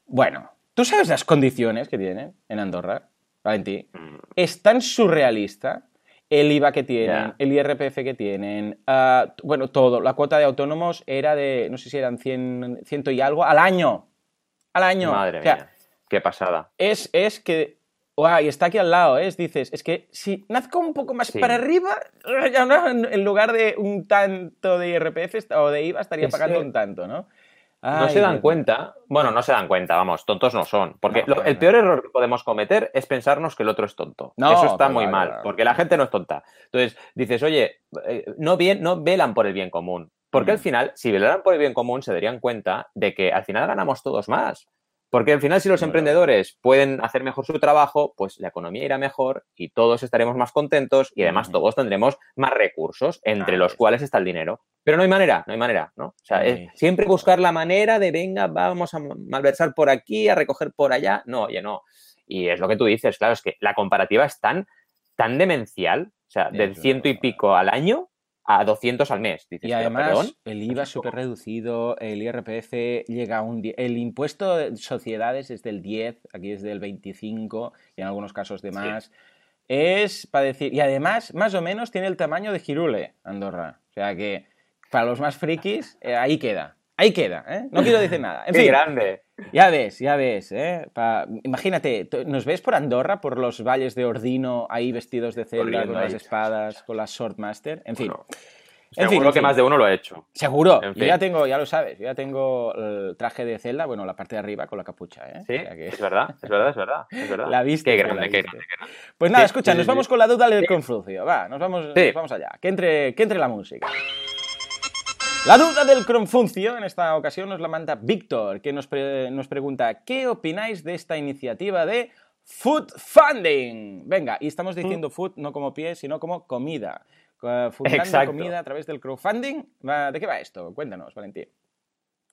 Bueno, ¿tú sabes las condiciones que tienen en Andorra, Valentí? Mm, Es tan surrealista el IVA que tienen, Ya. el IRPF que tienen, t- bueno, todo. La cuota de autónomos era de, no sé si eran 100, ciento y algo al año. Al año. Madre O sea, mía. Qué pasada. es, es que. Guau, y está aquí al lado, ¿eh? Dices, es que si nazco un poco más Sí. para arriba, [LAUGHS] en lugar de un tanto de IRPF o de IVA estaría Es pagando que un tanto, ¿no? No se dan cuenta, bueno, no se dan cuenta, vamos, tontos no son. Porque No, lo- el peor error que podemos cometer es pensarnos que el otro es tonto. No, Eso está muy mal, porque la gente no es tonta. Entonces, dices, oye, eh, no, bien, no velan por el bien común. Porque Mm. al final, si velaran por el bien común, se darían cuenta de que al final ganamos todos más. Porque al final, si los emprendedores pueden hacer mejor su trabajo, pues la economía irá mejor y todos estaremos más contentos y además todos tendremos más recursos, entre los cuales está el dinero. Pero no hay manera, no hay manera, ¿no? O sea, es siempre buscar la manera de, venga, vamos a malversar por aquí, a recoger por allá. No, oye, no. Y es lo que tú dices, claro, es que la comparativa es tan, tan demencial, o sea, del ciento y pico al año a 200 al mes. Dices, Y además, perdón. el IVA es súper reducido, el IRPF llega a un 10, el impuesto de sociedades es del 10, aquí es del 25 y en algunos casos de Sí. más. Es para decir, y además, más o menos tiene el tamaño de Girule, Andorra. O sea que, para los más frikis, eh, ahí queda. Ahí queda, ¿eh? No quiero decir nada. En ¡Qué fin, grande! ya ves, ya ves, ¿eh? Pa- Imagínate, ¿nos ves por Andorra, por los valles de Ordino, ahí vestidos de celda, con las espadas, con las Swordmaster? En fin. Bueno, En fin, seguro en que fin. más de uno lo ha hecho. Seguro, En yo fin. ya tengo, ya lo sabes, yo ya tengo el traje de celda, bueno, la parte de arriba con la capucha, ¿eh? Sí, O sea que- es verdad, es verdad, es verdad. Es verdad. [LAUGHS] La viste, Qué grande, qué grande, qué grande. Pues nada, Sí, escucha, sí, nos sí, vamos con la duda del conflucio, va, nos vamos, nos vamos allá, que entre, que entre la música. La duda del Cronfuncio en esta ocasión nos la manda Víctor, que nos, nos pregunta, ¿qué opináis de esta iniciativa de Food Funding? Venga, y estamos diciendo food no como pie, sino como comida. Fundando comida a través del crowdfunding. ¿De qué va esto? Cuéntanos, Valentín.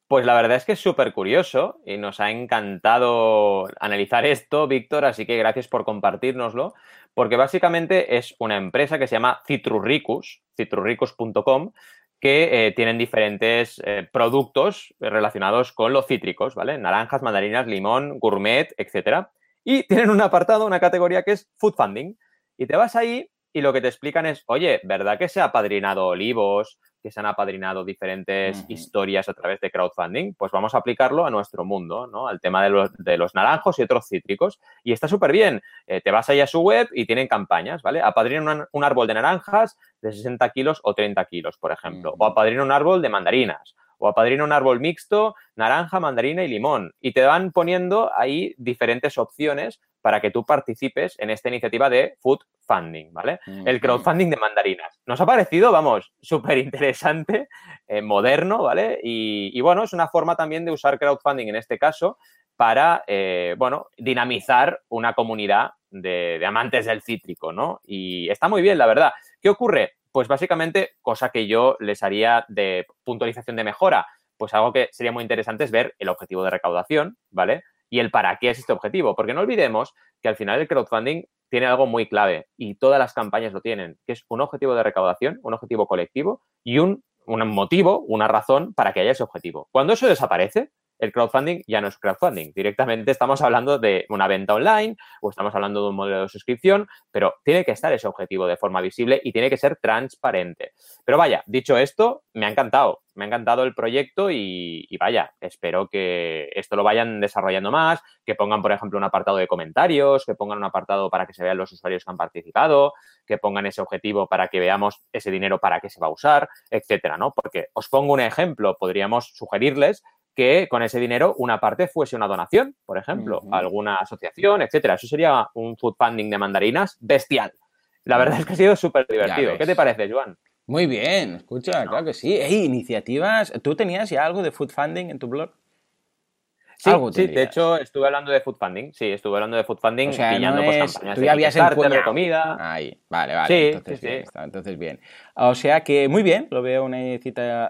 Pues la verdad es que es súper curioso y nos ha encantado analizar esto, Víctor, así que gracias por compartirnoslo, porque básicamente es una empresa que se llama Citrurricus, citrurricus.com, que eh, tienen diferentes eh, productos relacionados con los cítricos, ¿vale? Naranjas, mandarinas, limón, gourmet, etcétera. Y [LAUGHS] tienen un apartado, una categoría que es food funding. Y te vas ahí y lo que te explican es, oye, ¿verdad que se ha apadrinado olivos, que se han apadrinado diferentes historias a través de crowdfunding? Pues vamos a aplicarlo a nuestro mundo, ¿no? Al tema de los, de los naranjos y otros cítricos. Y está súper bien. Eh, te vas ahí a su web y tienen campañas, ¿vale? Apadrinan un, árbol de naranjas de 60 kilos o 30 kilos, por ejemplo. O apadrinan un árbol de mandarinas o apadrina un árbol mixto, naranja, mandarina y limón. Y te van poniendo ahí diferentes opciones para que tú participes en esta iniciativa de food funding, ¿vale? El crowdfunding de mandarinas. Nos ha parecido, vamos, súper interesante, eh, moderno, ¿vale? Y, bueno, es una forma también de usar crowdfunding en este caso para, eh, bueno, dinamizar una comunidad de, de amantes del cítrico, ¿no? Y está muy bien, la verdad. ¿Qué ocurre? Pues básicamente, cosa que yo les haría de puntualización de mejora, pues algo que sería muy interesante es ver el objetivo de recaudación, ¿vale? Y el para qué es este objetivo, porque no olvidemos que al final el crowdfunding tiene algo muy clave y todas las campañas lo tienen, que es un objetivo de recaudación, un objetivo colectivo y un, un motivo, una razón para que haya ese objetivo. Cuando eso desaparece, el crowdfunding ya no es crowdfunding. Directamente estamos hablando de una venta online o estamos hablando de un modelo de suscripción, pero tiene que estar ese objetivo de forma visible y tiene que ser transparente. Pero vaya, dicho esto, me ha encantado. Me ha encantado el proyecto y, vaya, espero que esto lo vayan desarrollando más, que pongan, por ejemplo, un apartado de comentarios, que pongan un apartado para que se vean los usuarios que han participado, que pongan ese objetivo para que veamos ese dinero para qué se va a usar, etcétera, ¿no? Porque os pongo un ejemplo, podríamos sugerirles que con ese dinero una parte fuese una donación, por ejemplo, a alguna asociación, etcétera. Eso sería un food funding de mandarinas bestial. La verdad es que ha sido súper divertido. ¿Qué te parece, Joan? Muy bien, escucha, claro que sí. Hey, iniciativas. ¿Tú tenías ya algo de food funding en tu blog? Sí, sí, de hecho estuve hablando de food funding. Sí, estuve hablando de food funding o sea, pillando no pues, campañas tú ya habías de comida. Ahí, vale, vale. Sí, entonces, sí, bien, Está, entonces bien. O sea que muy bien, lo veo una,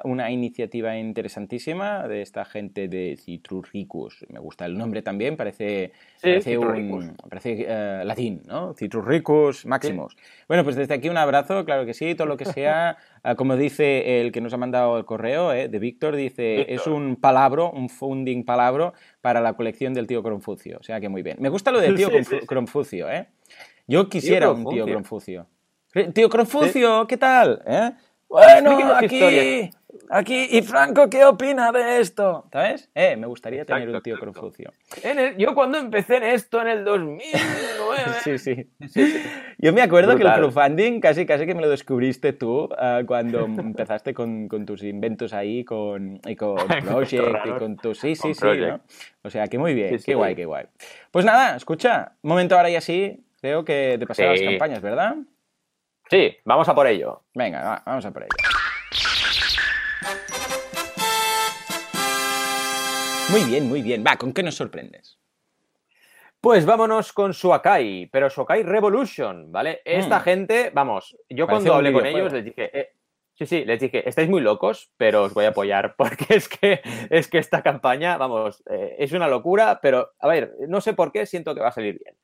una iniciativa interesantísima de esta gente de Citrurricus. Me gusta el nombre también, parece, parece, un, parece uh, latín, ¿no? Citrurricus Maximus. Bueno, pues desde aquí un abrazo, claro que sí, todo lo que sea, uh, [LAUGHS] como dice el que nos ha mandado el correo, ¿eh? de Víctor, dice, es un palabro, un funding palabro para la colección del tío Cronfucio. O sea que muy bien. Me gusta lo del tío sí, Cronfucio, ¿eh? Yo quisiera un tío Cronfucio. Tío Cronfucio, ¿qué tal? ¿Eh? Bueno, aquí, aquí, y Franco, ¿qué opina de esto? ¿Sabes? Eh, me gustaría tener un tío Confucio. yo cuando empecé en esto en el [LAUGHS] 2009. sí, sí, sí, Yo me acuerdo que el crowdfunding casi, casi que me lo descubriste tú uh, cuando empezaste con, con, tus inventos ahí con, y con [LAUGHS] Project y con tus... Sí, sí, sí. ¿no? O sea, que muy bien, qué guay, qué guay. Pues nada, escucha, un momento ahora y así, creo que te pasé las campañas, ¿verdad? Sí, vamos a por ello. Venga, va, vamos a por ello. Muy bien, muy bien. Va, ¿con qué nos sorprendes? Pues vámonos con Suakai, pero Suakai Revolution, ¿vale? Esta mm. gente, vamos, yo Parece cuando hablé con ellos les dije, eh, sí, sí, les dije, estáis muy locos, pero os voy a apoyar [LAUGHS] porque es que, es que esta campaña, vamos, eh, es una locura, pero a ver, no sé por qué siento que va a salir bien.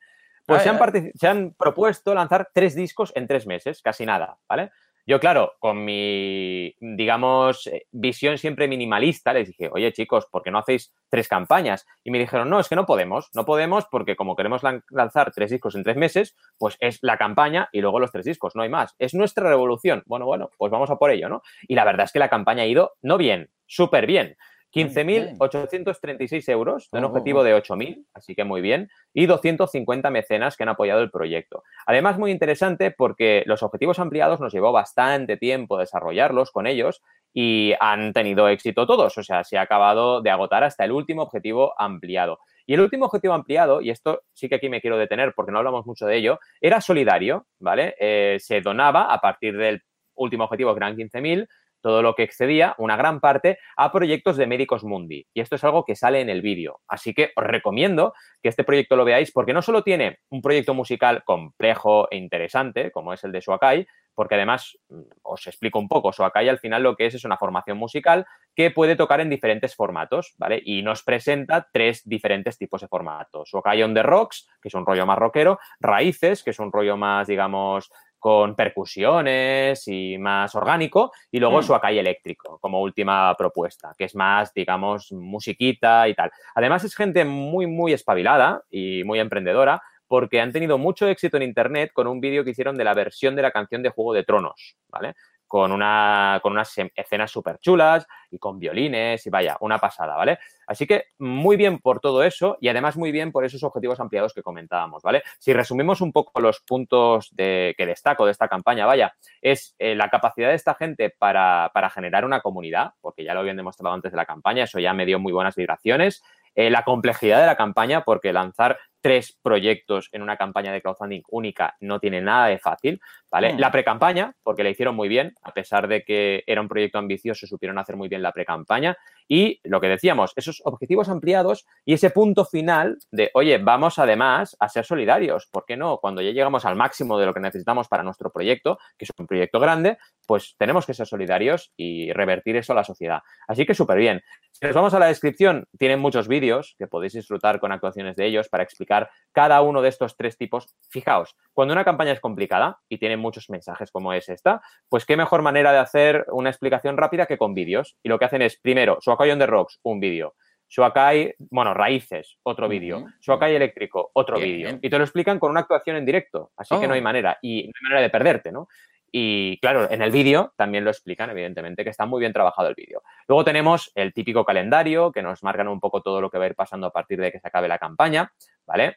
Pues se han, se han, propuesto lanzar tres discos en tres meses, casi nada, ¿vale? Yo, claro, con mi, digamos, eh, visión siempre minimalista, les dije, oye chicos, ¿por qué no hacéis tres campañas? Y me dijeron, no, es que no podemos, no podemos porque como queremos lanzar tres discos en tres meses, pues es la campaña y luego los tres discos, no hay más. Es nuestra revolución. Bueno, bueno, pues vamos a por ello, ¿no? Y la verdad es que la campaña ha ido, no bien, súper bien. 15.836 euros de un oh, objetivo oh. de 8.000, así que muy bien, y 250 mecenas que han apoyado el proyecto. Además, muy interesante porque los objetivos ampliados nos llevó bastante tiempo desarrollarlos con ellos y han tenido éxito todos, o sea, se ha acabado de agotar hasta el último objetivo ampliado. Y el último objetivo ampliado, y esto sí que aquí me quiero detener porque no hablamos mucho de ello, era solidario, ¿vale? Eh, se donaba a partir del último objetivo, que eran 15.000, todo lo que excedía, una gran parte, a proyectos de Médicos Mundi. Y esto es algo que sale en el vídeo. Así que os recomiendo que este proyecto lo veáis porque no solo tiene un proyecto musical complejo e interesante, como es el de Suakai, porque además mm, os explico un poco, Suakai al final lo que es es una formación musical que puede tocar en diferentes formatos, ¿vale? Y nos presenta tres diferentes tipos de formatos. Suakai on the Rocks, que es un rollo más rockero, Raíces, que es un rollo más, digamos, con percusiones y más orgánico, y luego mm. Suakai eléctrico como última propuesta, que es más, digamos, musiquita y tal. Además es gente muy, muy espabilada y muy emprendedora, porque han tenido mucho éxito en Internet con un vídeo que hicieron de la versión de la canción de Juego de Tronos, ¿vale? Con, una, con unas escenas súper chulas y con violines y vaya, una pasada, ¿vale? Así que muy bien por todo eso y además muy bien por esos objetivos ampliados que comentábamos, ¿vale? Si resumimos un poco los puntos de, que destaco de esta campaña, vaya, es eh, la capacidad de esta gente para, para, generar una comunidad, porque ya lo habían demostrado antes de la campaña, eso ya me dio muy buenas vibraciones. Eh, la complejidad de la campaña, porque lanzar tres proyectos en una campaña de crowdfunding única no tiene nada de fácil, ¿vale? Mm. La pre-campaña, porque la hicieron muy bien, a pesar de que era un proyecto ambicioso, supieron hacer muy bien la pre-campaña. Y lo que decíamos, esos objetivos ampliados y ese punto final de, oye, vamos además a ser solidarios. ¿Por qué no? Cuando ya llegamos al máximo de lo que necesitamos para nuestro proyecto, que es un proyecto grande, pues tenemos que ser solidarios y revertir eso a la sociedad. Así que súper bien. Si nos vamos a la descripción, tienen muchos vídeos que podéis disfrutar con actuaciones de ellos para explicar cada uno de estos tres tipos. Fijaos, cuando una campaña es complicada y tiene muchos mensajes como es esta, pues qué mejor manera de hacer una explicación rápida que con vídeos. Y lo que hacen es, primero, Suakai on the Rocks, un vídeo. Suakai, bueno, Raíces, otro vídeo. Uh Eléctrico, otro vídeo. Y te lo explican con una actuación en directo. Así que no hay oh. manera. Y no hay manera de perderte, ¿no? Y claro, en el vídeo también lo explican, evidentemente, que está muy bien trabajado el vídeo. Luego tenemos el típico calendario, que nos marcan un poco todo lo que va a ir pasando a partir de que se acabe la campaña, ¿vale?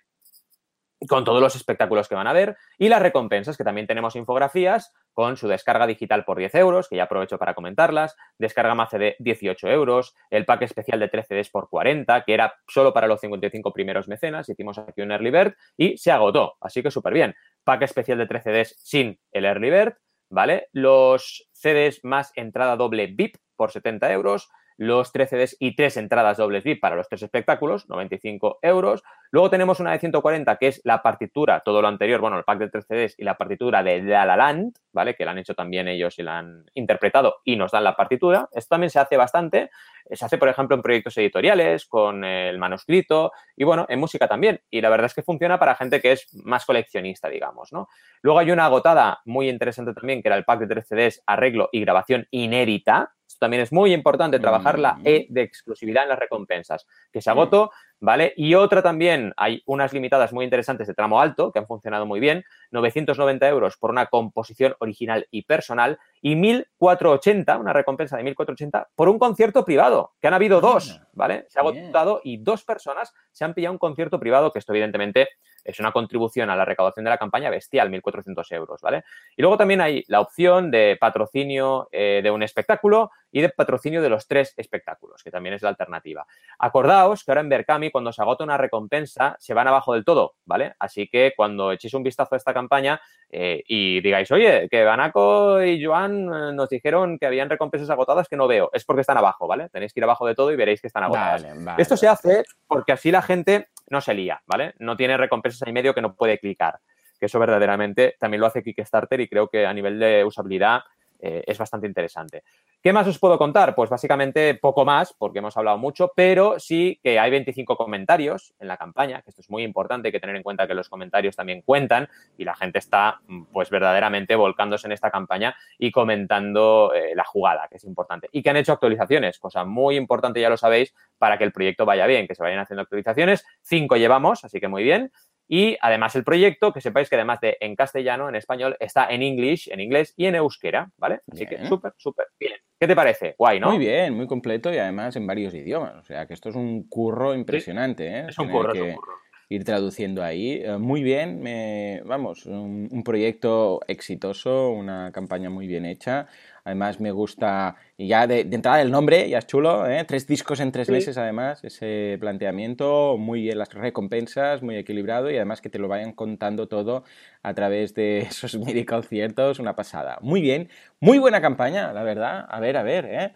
Con todos los espectáculos que van a ver. Y las recompensas, que también tenemos infografías con su descarga digital por 10 euros, que ya aprovecho para comentarlas, descarga más CD 18 euros, el pack especial de 13 CDs por 40, que era solo para los 55 primeros mecenas, hicimos aquí un Early Bird y se agotó, así que súper bien. Pack especial de 13 CDs sin el Early Bird, ¿vale? Los CDs más entrada doble VIP por 70 euros, los 3 CDs y 3 entradas dobles VIP para los tres espectáculos, 95 euros. Luego tenemos una de 140 que es la partitura, todo lo anterior, bueno, el pack de 3 CDs y la partitura de La La Land, ¿vale? Que la han hecho también ellos y la han interpretado y nos dan la partitura. Esto también se hace bastante. Se hace, por ejemplo, en proyectos editoriales, con el manuscrito y, bueno, en música también. Y la verdad es que funciona para gente que es más coleccionista, digamos, ¿no? Luego hay una agotada muy interesante también, que era el pack de 3 CDs, arreglo y grabación inédita. Esto también es muy importante, trabajar la. E de exclusividad en las recompensas, que se agotó ¿vale? Y otra también, hay unas limitadas muy interesantes de tramo alto que han funcionado muy bien, 990 euros por una composición original y personal y 1480, una recompensa de 1480 por un concierto privado, que han habido dos, ¿vale? Se ha agotado y dos personas se han pillado un concierto privado, que esto evidentemente es una contribución a la recaudación de la campaña bestial, 1.400 euros, ¿vale? Y luego también hay la opción de patrocinio eh, de un espectáculo y de patrocinio de los tres espectáculos, que también es la alternativa. Acordaos que ahora en Berkami, cuando se agota una recompensa, se van abajo del todo, ¿vale? Así que cuando echéis un vistazo a esta campaña eh, y digáis, oye, que Banaco y Joan eh, nos dijeron que habían recompensas agotadas que no veo, es porque están abajo, ¿vale? Tenéis que ir abajo de todo y veréis que están agotadas. Esto se hace porque así la gente no se lía, ¿vale? No tiene recompensas ahí medio que no puede clicar. Que eso verdaderamente también lo hace Kickstarter y creo que a nivel de usabilidad eh, es bastante interesante. ¿Qué más os puedo contar? Pues básicamente poco más, porque hemos hablado mucho, pero sí que hay 25 comentarios en la campaña, que esto es muy importante, hay que tener en cuenta que los comentarios también cuentan y la gente está pues verdaderamente volcándose en esta campaña y comentando eh, la jugada, que es importante. Y que han hecho actualizaciones, cosa muy importante, ya lo sabéis, para que el proyecto vaya bien, que se vayan haciendo actualizaciones. Cinco llevamos, así que muy bien. Y además el proyecto, que sepáis que además de en castellano, en español, está en English, en inglés y en euskera, ¿vale? Así que súper, súper bien. ¿Qué te parece? Guay, ¿no? Muy bien, muy completo y además en varios idiomas. O sea que esto es un curro impresionante, ¿eh? Es un curro, es un curro. ir traduciendo ahí. Eh, muy bien, me, vamos, un, proyecto exitoso, una campaña muy bien hecha. Además me gusta, y ya de, entrada el nombre, ya es chulo, ¿eh? tres discos en tres meses además, ese planteamiento, muy bien las recompensas, muy equilibrado y además que te lo vayan contando todo a través de [LAUGHS] esos mini conciertos, una pasada. Muy bien, muy buena campaña, la verdad. A ver, a ver, ¿eh?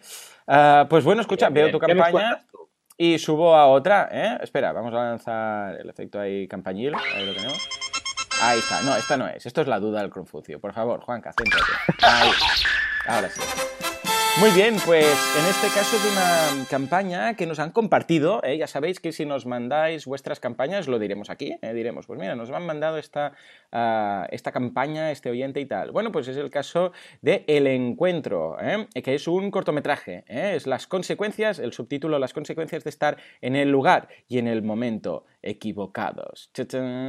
Ah, pues bueno, escucha, veo tu campaña y subo a otra, ¿eh? Espera, vamos a lanzar el efecto ahí campañil, ahí lo tenemos. Ahí está, no, esta no es, esto es la duda del Confucio. Por favor, Juanca, céntrate. Ahí. Ahora sí. Muy bien, pues en este caso es una campaña que nos han compartido. ¿eh? Ya sabéis que si nos mandáis vuestras campañas, lo diremos aquí. ¿eh? Diremos, pues mira, nos han mandado esta, ah, esta campaña, este oyente y tal. Bueno, pues es el caso de El Encuentro, ¿eh? que es un cortometraje. Es las consecuencias, el subtítulo, las consecuencias de estar en el lugar y en el momento equivocados.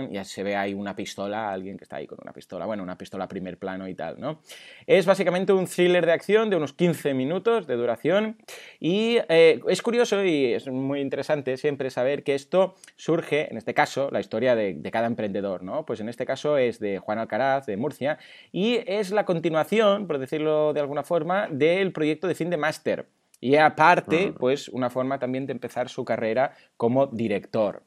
Ya se ve ahí una pistola, alguien que está ahí con una pistola, bueno, una pistola primer plano y tal, ¿no? Es básicamente un thriller de acción de unos 15 minutos de duración y eh, es curioso y es muy interesante siempre saber que esto surge, en este caso, la historia de, de cada emprendedor, ¿no? Pues en este caso es de Juan Alcaraz, de Murcia, y es la continuación, por decirlo de alguna forma, del proyecto de fin de máster y aparte, pues una forma también de empezar su carrera como director.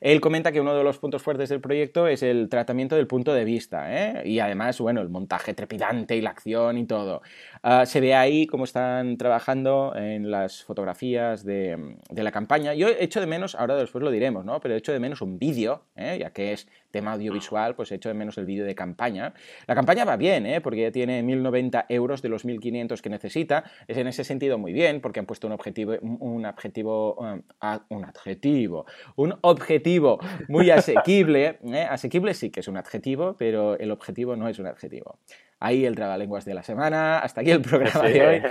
Él comenta que uno de los puntos fuertes del proyecto es el tratamiento del punto de vista ¿eh? y además, bueno, el montaje trepidante y la acción y todo. Ah, se ve ahí cómo están trabajando en las fotografías de, la campaña. Yo he hecho de menos, ahora después lo diremos, ¿no? Pero he hecho de menos un vídeo, ¿eh? ya que es tema audiovisual, pues he hecho de menos el vídeo de campaña. La campaña va bien, ¿eh? porque ya tiene 1.090 euros de los 1.500 que necesita. Es en ese sentido muy bien, porque han puesto un objetivo, un objetivo, um, un adjetivo, un objetivo muy asequible. [LAUGHS] ¿eh? Asequible sí que es un adjetivo, pero el objetivo no es un adjetivo. Ahí el trabalenguas de la semana, hasta aquí el [LAUGHS] programa de hoy.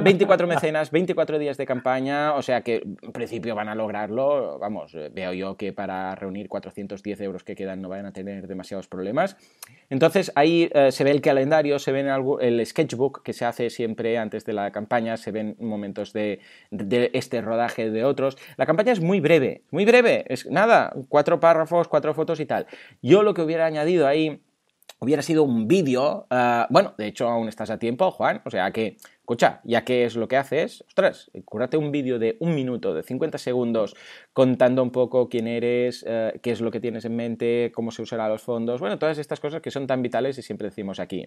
24 mecenas, 24 días de campaña, o sea que en principio van a lograrlo. Vamos, eh, veo yo que para reunir 410 euros que quedan no van a tener demasiados problemas. Entonces ahí eh, se ve el calendario, se ve el sketchbook que se hace siempre antes de la campaña, se ven momentos de, de este rodaje de otros. La campaña es muy breve, muy breve, es nada, cuatro párrafos, cuatro fotos y tal. Yo lo que hubiera añadido ahí hubiera sido un vídeo, uh, bueno, de hecho aún estás a tiempo, Juan, o sea que Escucha, ya que es lo que haces, ostras, cúrate un vídeo de un minuto, de 50 segundos, contando un poco quién eres, eh, qué es lo que tienes en mente, cómo se usarán los fondos, bueno, todas estas cosas que son tan vitales y siempre decimos aquí.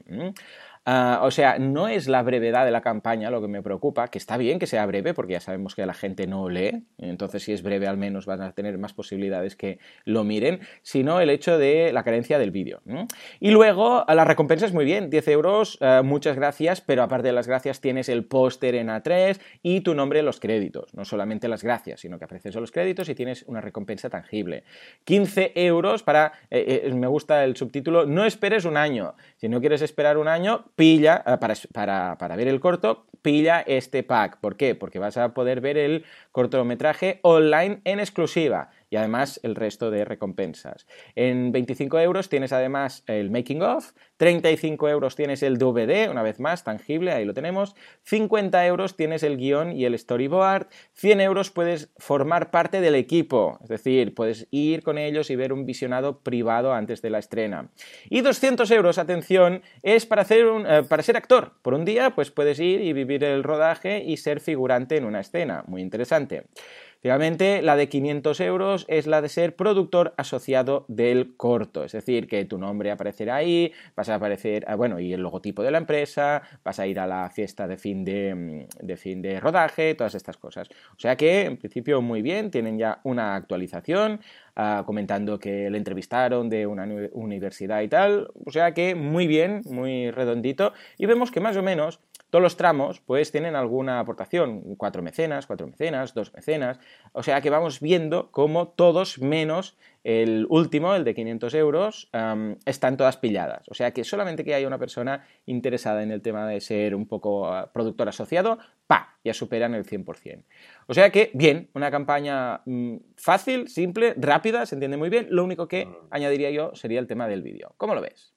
Ah, o sea, no es la brevedad de la campaña lo que me preocupa, que está bien que sea breve, porque ya sabemos que la gente no lee, entonces si es breve al menos van a tener más posibilidades que lo miren, sino el hecho de la carencia del vídeo. Y luego, la recompensa es muy bien, 10 euros, eh, muchas gracias, pero aparte de las gracias, tienes el póster en A3 y tu nombre en los créditos. No solamente las gracias, sino que apareces en los créditos y tienes una recompensa tangible. 15 euros para, eh, eh, me gusta el subtítulo, no esperes un año. Si no quieres esperar un año, pilla, eh, para, para, para ver el corto, pilla este pack. ¿Por qué? Porque vas a poder ver el cortometraje online en exclusiva y además el resto de recompensas. En 25 euros tienes además el making of, 35 euros tienes el DVD, una vez más, tangible, ahí lo tenemos, 50 euros tienes el guion y el storyboard, 100 euros puedes formar parte del equipo, es decir, puedes ir con ellos y ver un visionado privado antes de la estrena. Y 200 euros, atención, es para, hacer un, eh, para ser actor. Por un día, pues puedes ir y vivir el rodaje y ser figurante en una escena. Muy interesante. Finalmente, la de 500 euros es la de ser productor asociado del corto, es decir, que tu nombre aparecerá ahí, vas a aparecer, ah, bueno, y el logotipo de la empresa, vas a ir a la fiesta de fin de, mm, de fin de rodaje, todas estas cosas. O sea que, en principio, muy bien, tienen ya una actualización. Ah, comentando que le entrevistaron de una universidad y tal, o sea que muy bien, muy redondito, y vemos que más o menos todos los tramos pues tienen alguna aportación, cuatro mecenas, cuatro mecenas, dos mecenas, o sea que vamos viendo cómo todos menos el último, el de 500 euros, están todas pilladas. O sea que solamente que haya una persona interesada en el tema de ser un poco ah, productor asociado, ¡pa! Ya superan el 100%. O sea que, bien, una campaña mm, fácil, simple, rápida, se entiende muy bien. Lo único que mm. añadiría yo sería el tema del vídeo. ¿Cómo lo ves?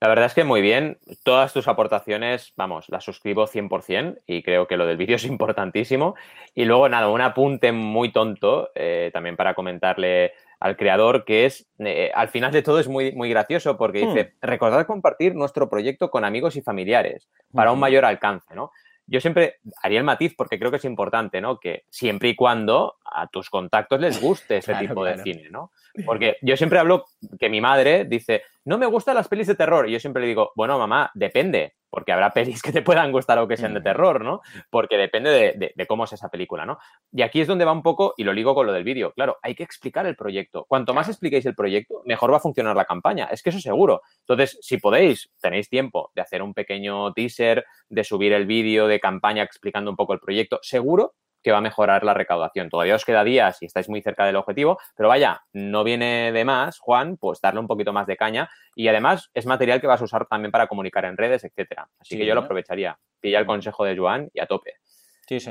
La verdad es que muy bien. Todas tus aportaciones, vamos, las suscribo 100% y creo que lo del vídeo es importantísimo. Y luego, nada, un apunte muy tonto eh, también para comentarle al creador, que es, eh, al final de todo es muy, muy gracioso porque dice, hmm. recordad compartir nuestro proyecto con amigos y familiares para un mayor alcance, ¿no? Yo siempre haría el matiz porque creo que es importante, ¿no? Que siempre y cuando a tus contactos les guste ese [LAUGHS] tipo de cine, ¿no? Porque yo siempre hablo que mi madre dice, no me gustan las pelis de terror. Y yo siempre le digo, bueno, mamá, depende, porque habrá [LAUGHS] pelis que te puedan gustar o que sean de terror, ¿no? Porque depende de, cómo es esa película, ¿no? Y aquí es donde va un poco, y lo ligo con lo del vídeo, claro, hay que explicar el proyecto. Cuanto más expliquéis el proyecto, mejor va a funcionar la campaña. Es que eso seguro. Entonces, si podéis, tenéis tiempo de hacer un pequeño teaser, de subir el vídeo de campaña explicando un poco el proyecto, seguro que va a mejorar la recaudación. Todavía os queda días y estáis muy cerca del objetivo, pero vaya, no viene de más, Juan, pues darle un poquito más de caña y además es material que vas a usar también para comunicar en redes, etcétera. Así que yo lo aprovecharía. Pilla el consejo de Juan y a tope.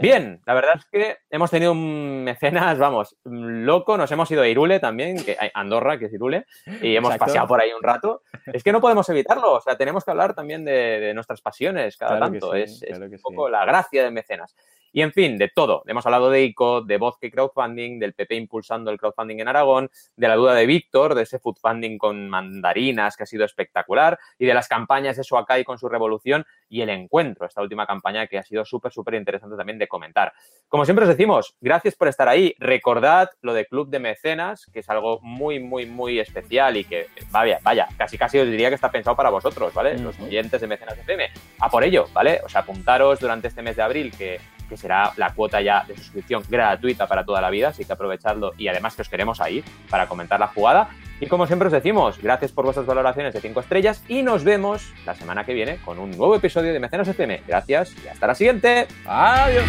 Bien, la verdad es que hemos tenido un mecenas, vamos, loco, nos hemos ido a Irule también, que Andorra, que es Irule, y hemos paseado por ahí un rato. Es que no podemos evitarlo, o sea, tenemos que hablar también de, nuestras pasiones cada tanto, es, un poco la gracia de mecenas. Y en fin, de todo. Hemos hablado de ICO, de Bosque Crowdfunding, del PP impulsando el crowdfunding en Aragón, de la duda de Víctor, de ese foodfunding con mandarinas que ha sido espectacular, y de las campañas de Suakai con su revolución y el encuentro, esta última campaña que ha sido súper, súper interesante también de comentar. Como siempre os decimos, gracias por estar ahí. Recordad lo de Club de Mecenas, que es algo muy, muy, muy especial y que, vaya, vaya, casi casi os diría que está pensado para vosotros, ¿vale? Los oyentes de Mecenas FM. A por ello, ¿vale? O sea, apuntaros durante este mes de abril que que será la cuota ya de suscripción gratuita para toda la vida, así que aprovechadlo y además que os queremos ahí para comentar la jugada. Y como siempre os decimos, gracias por vuestras valoraciones de 5 estrellas y nos vemos la semana que viene con un nuevo episodio de Mecenas FM. Gracias y hasta la siguiente. Adiós.